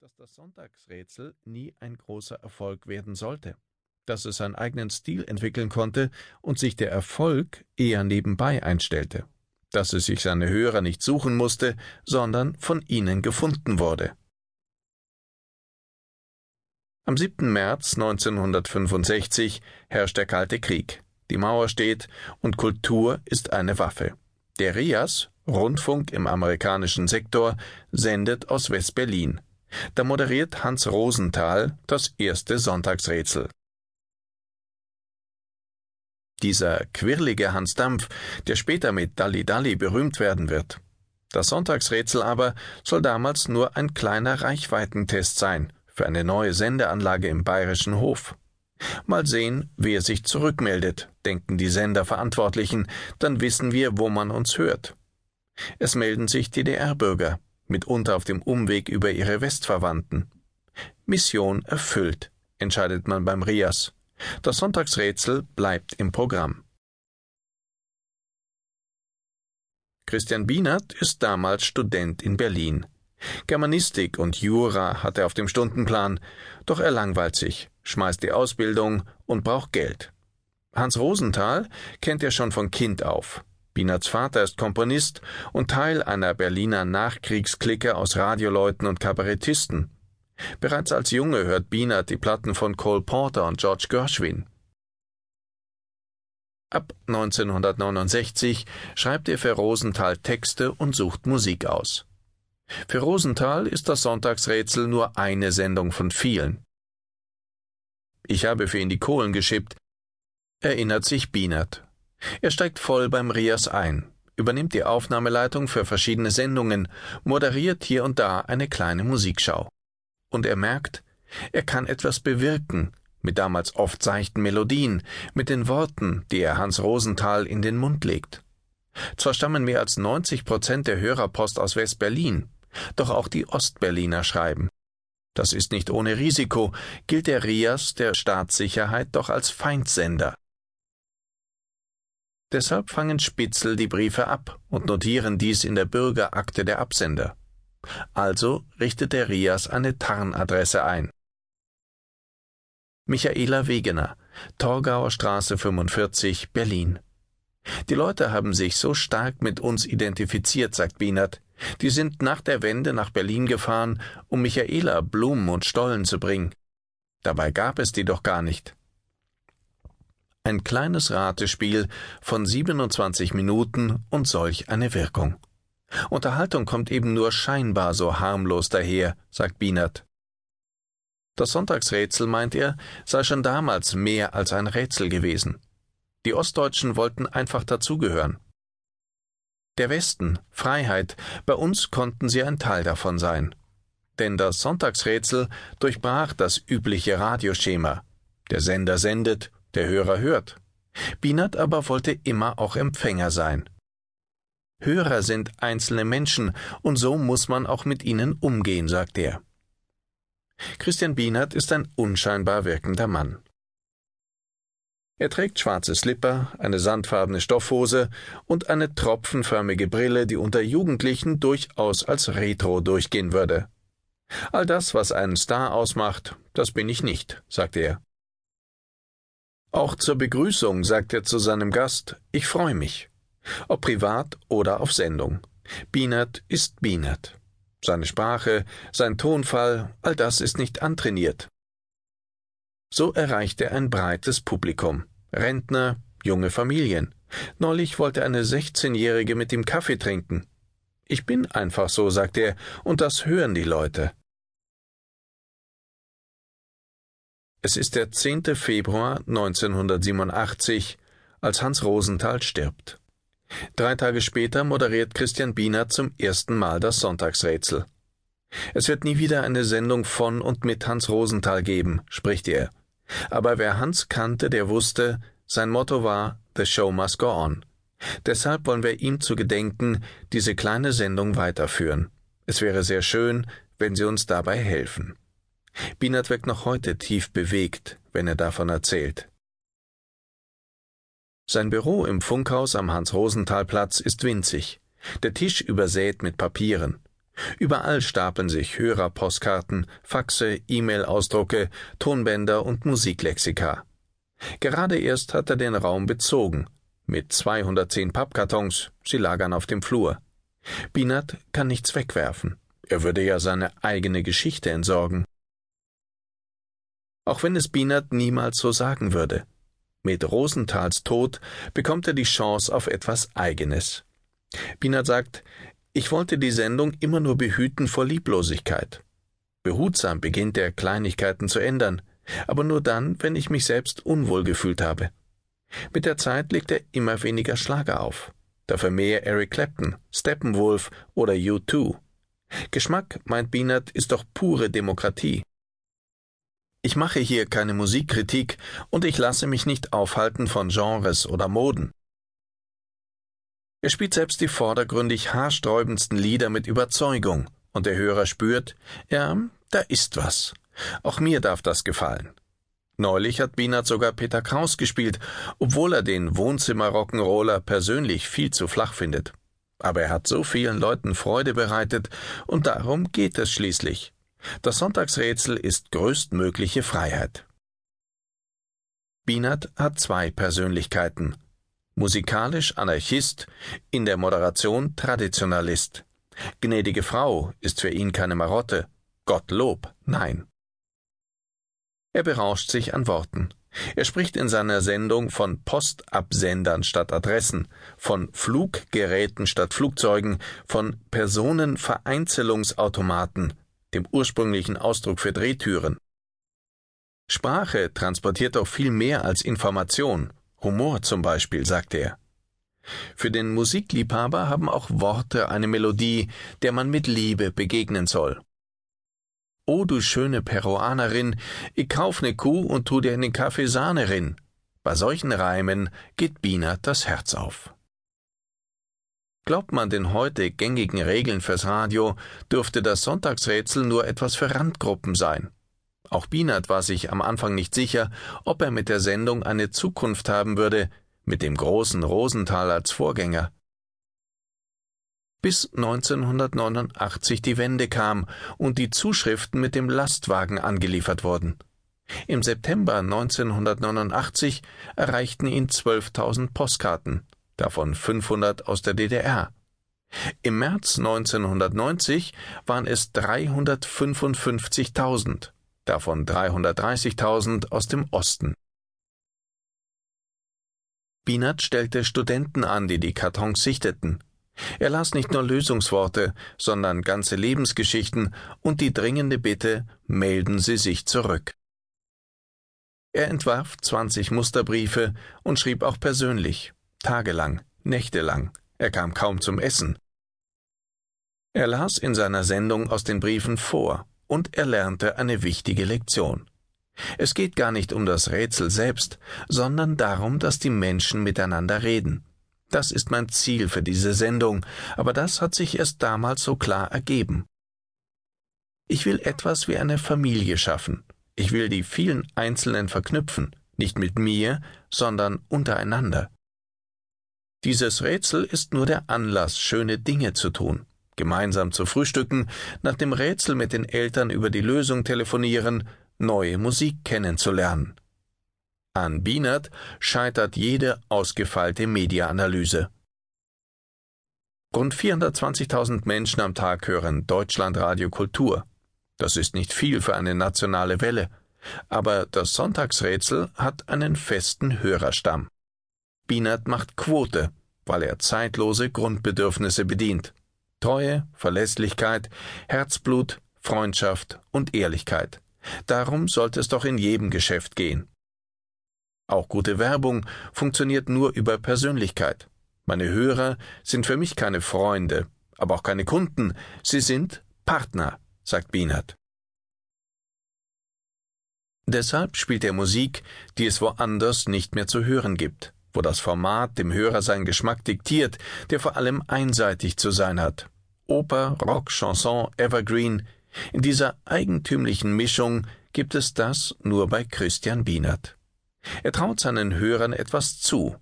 dass das Sonntagsrätsel nie ein großer Erfolg werden sollte, dass es seinen eigenen Stil entwickeln konnte und sich der Erfolg eher nebenbei einstellte, dass es sich seine Hörer nicht suchen musste, sondern von ihnen gefunden wurde. Am 7. März 1965 herrscht der Kalte Krieg. Die Mauer steht und Kultur ist eine Waffe. Der RIAS, Rundfunk im amerikanischen Sektor, sendet aus West-Berlin. Da moderiert Hans Rosenthal das erste Sonntagsrätsel. Dieser quirlige Hans Dampf, der später mit Dalli Dalli berühmt werden wird. Das Sonntagsrätsel aber soll damals nur ein kleiner Reichweitentest sein für eine neue Sendeanlage im bayerischen Hof. Mal sehen, wer sich zurückmeldet, denken die Senderverantwortlichen, dann wissen wir, wo man uns hört. Es melden sich DDR-Bürger, mitunter auf dem Umweg über ihre Westverwandten. Mission erfüllt, entscheidet man beim RIAS. Das Sonntagsrätsel bleibt im Programm. Christian Bienert ist damals Student in Berlin. Germanistik und Jura hat er auf dem Stundenplan, doch er langweilt sich, schmeißt die Ausbildung und braucht Geld. Hans Rosenthal kennt er schon von Kind auf. Bienerts Vater ist Komponist und Teil einer Berliner Nachkriegsklicke aus Radioleuten und Kabarettisten. Bereits als Junge hört Bienert die Platten von Cole Porter und George Gershwin. Ab 1969 schreibt er für Rosenthal Texte und sucht Musik aus. Für Rosenthal ist das Sonntagsrätsel nur eine Sendung von vielen. Ich habe für ihn die Kohlen geschippt, erinnert sich Bienert. Er steigt voll beim Rias ein, übernimmt die Aufnahmeleitung für verschiedene Sendungen, moderiert hier und da eine kleine Musikschau. Und er merkt, er kann etwas bewirken, mit damals oft seichten Melodien, mit den Worten, die er Hans Rosenthal in den Mund legt. Zwar stammen mehr als 90 Prozent der Hörerpost aus West-Berlin, doch auch die Ostberliner schreiben. Das ist nicht ohne Risiko, gilt der Rias der Staatssicherheit doch als Feindsender. Deshalb fangen Spitzel die Briefe ab und notieren dies in der Bürgerakte der Absender. Also richtet der Rias eine Tarnadresse ein. Michaela Wegener, Torgauer Straße 45, Berlin. Die Leute haben sich so stark mit uns identifiziert, sagt Bienert. Die sind nach der Wende nach Berlin gefahren, um Michaela Blumen und Stollen zu bringen. Dabei gab es die doch gar nicht. Ein kleines Ratespiel von 27 Minuten und solch eine Wirkung. Unterhaltung kommt eben nur scheinbar so harmlos daher, sagt Bienert. Das Sonntagsrätsel, meint er, sei schon damals mehr als ein Rätsel gewesen. Die Ostdeutschen wollten einfach dazugehören. Der Westen, Freiheit, bei uns konnten sie ein Teil davon sein. Denn das Sonntagsrätsel durchbrach das übliche Radioschema. Der Sender sendet, der Hörer hört. Bienert aber wollte immer auch Empfänger sein. Hörer sind einzelne Menschen, und so muss man auch mit ihnen umgehen, sagt er. Christian Bienert ist ein unscheinbar wirkender Mann. Er trägt schwarze Slipper, eine sandfarbene Stoffhose und eine tropfenförmige Brille, die unter Jugendlichen durchaus als Retro durchgehen würde. All das, was einen Star ausmacht, das bin ich nicht, sagt er. Auch zur Begrüßung sagt er zu seinem Gast, ich freue mich. Ob privat oder auf Sendung. Bienert ist Bienert. Seine Sprache, sein Tonfall, all das ist nicht antrainiert. So erreicht er ein breites Publikum. Rentner, junge Familien. Neulich wollte eine 16-Jährige mit ihm Kaffee trinken. Ich bin einfach so, sagt er, und das hören die Leute. Es ist der 10. Februar 1987, als Hans Rosenthal stirbt. Drei Tage später moderiert Christian Biener zum ersten Mal das Sonntagsrätsel. Es wird nie wieder eine Sendung von und mit Hans Rosenthal geben, spricht er. Aber wer Hans kannte, der wusste, sein Motto war The Show must go on. Deshalb wollen wir ihm zu gedenken diese kleine Sendung weiterführen. Es wäre sehr schön, wenn Sie uns dabei helfen. Bienert wirkt noch heute tief bewegt, wenn er davon erzählt. Sein Büro im Funkhaus am Hans-Rosenthal-Platz ist winzig, der Tisch übersät mit Papieren. Überall stapeln sich Hörerpostkarten, Faxe, E-Mail-Ausdrucke, Tonbänder und Musiklexika. Gerade erst hat er den Raum bezogen, mit 210 Pappkartons, sie lagern auf dem Flur. Binat kann nichts wegwerfen. Er würde ja seine eigene Geschichte entsorgen. Auch wenn es Binat niemals so sagen würde. Mit Rosenthals Tod bekommt er die Chance auf etwas Eigenes. Binat sagt, ich wollte die Sendung immer nur behüten vor Lieblosigkeit. Behutsam beginnt er, Kleinigkeiten zu ändern, aber nur dann, wenn ich mich selbst unwohl gefühlt habe. Mit der Zeit legt er immer weniger Schlager auf, dafür mehr Eric Clapton, Steppenwolf oder U2. Geschmack, meint Bienert, ist doch pure Demokratie. Ich mache hier keine Musikkritik und ich lasse mich nicht aufhalten von Genres oder Moden. Er spielt selbst die vordergründig haarsträubendsten Lieder mit Überzeugung, und der Hörer spürt, ja, da ist was. Auch mir darf das gefallen. Neulich hat Bienert sogar Peter Kraus gespielt, obwohl er den Wohnzimmer-Rock'n'Roller persönlich viel zu flach findet. Aber er hat so vielen Leuten Freude bereitet, und darum geht es schließlich. Das Sonntagsrätsel ist größtmögliche Freiheit. Bienert hat zwei Persönlichkeiten. Musikalisch Anarchist, in der Moderation Traditionalist. Gnädige Frau ist für ihn keine Marotte. Gottlob, nein. Er berauscht sich an Worten. Er spricht in seiner Sendung von Postabsendern statt Adressen, von Fluggeräten statt Flugzeugen, von Personenvereinzelungsautomaten, dem ursprünglichen Ausdruck für Drehtüren. Sprache transportiert doch viel mehr als Information, Humor zum Beispiel, sagt er. Für den Musikliebhaber haben auch Worte eine Melodie, der man mit Liebe begegnen soll. O du schöne Peruanerin, ich kauf ne Kuh und tu dir in den Kaffee Sahne rin. Bei solchen Reimen geht Bina das Herz auf. Glaubt man den heute gängigen Regeln fürs Radio, dürfte das Sonntagsrätsel nur etwas für Randgruppen sein. Auch Bienert war sich am Anfang nicht sicher, ob er mit der Sendung eine Zukunft haben würde, mit dem großen Rosenthal als Vorgänger bis 1989 die Wende kam und die Zuschriften mit dem Lastwagen angeliefert wurden. Im September 1989 erreichten ihn 12.000 Postkarten, davon 500 aus der DDR. Im März 1990 waren es 355.000, davon 330.000 aus dem Osten. Binat stellte Studenten an, die die Kartons sichteten. Er las nicht nur Lösungsworte, sondern ganze Lebensgeschichten und die dringende Bitte, melden Sie sich zurück. Er entwarf 20 Musterbriefe und schrieb auch persönlich, tagelang, nächtelang. Er kam kaum zum Essen. Er las in seiner Sendung aus den Briefen vor und er lernte eine wichtige Lektion. Es geht gar nicht um das Rätsel selbst, sondern darum, dass die Menschen miteinander reden. Das ist mein Ziel für diese Sendung, aber das hat sich erst damals so klar ergeben. Ich will etwas wie eine Familie schaffen. Ich will die vielen Einzelnen verknüpfen, nicht mit mir, sondern untereinander. Dieses Rätsel ist nur der Anlass, schöne Dinge zu tun, gemeinsam zu frühstücken, nach dem Rätsel mit den Eltern über die Lösung telefonieren, neue Musik kennenzulernen. An Bienert scheitert jede ausgefeilte Mediaanalyse. Rund 420.000 Menschen am Tag hören Deutschlandradio Kultur. Das ist nicht viel für eine nationale Welle, aber das Sonntagsrätsel hat einen festen Hörerstamm. Bienert macht Quote, weil er zeitlose Grundbedürfnisse bedient. Treue, Verlässlichkeit, Herzblut, Freundschaft und Ehrlichkeit. Darum sollte es doch in jedem Geschäft gehen. Auch gute Werbung funktioniert nur über Persönlichkeit. Meine Hörer sind für mich keine Freunde, aber auch keine Kunden, sie sind Partner, sagt Bienert. Deshalb spielt er Musik, die es woanders nicht mehr zu hören gibt, wo das Format dem Hörer seinen Geschmack diktiert, der vor allem einseitig zu sein hat. Oper, Rock, Chanson, Evergreen, in dieser eigentümlichen Mischung gibt es das nur bei Christian Bienert. Er traut seinen Hörern etwas zu.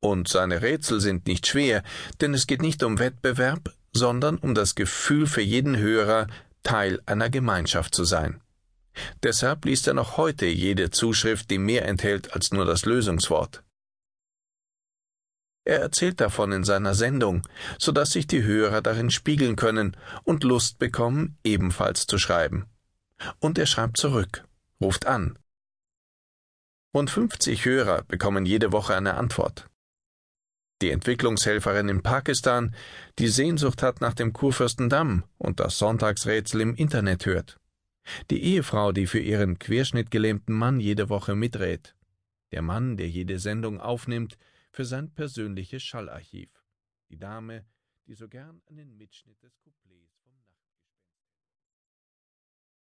Und seine Rätsel sind nicht schwer, denn es geht nicht um Wettbewerb, sondern um das Gefühl für jeden Hörer, Teil einer Gemeinschaft zu sein. Deshalb liest er noch heute jede Zuschrift, die mehr enthält als nur das Lösungswort. Er erzählt davon in seiner Sendung, so dass sich die Hörer darin spiegeln können und Lust bekommen, ebenfalls zu schreiben. Und er schreibt zurück, ruft an. Rund 50 Hörer bekommen jede Woche eine Antwort. Die Entwicklungshelferin in Pakistan, die Sehnsucht hat nach dem Kurfürstendamm und das Sonntagsrätsel im Internet hört. Die Ehefrau, die für ihren querschnittgelähmten Mann jede Woche miträt. Der Mann, der jede Sendung aufnimmt für sein persönliches Schallarchiv. Die Dame, die so gern einen Mitschnitt des Couplets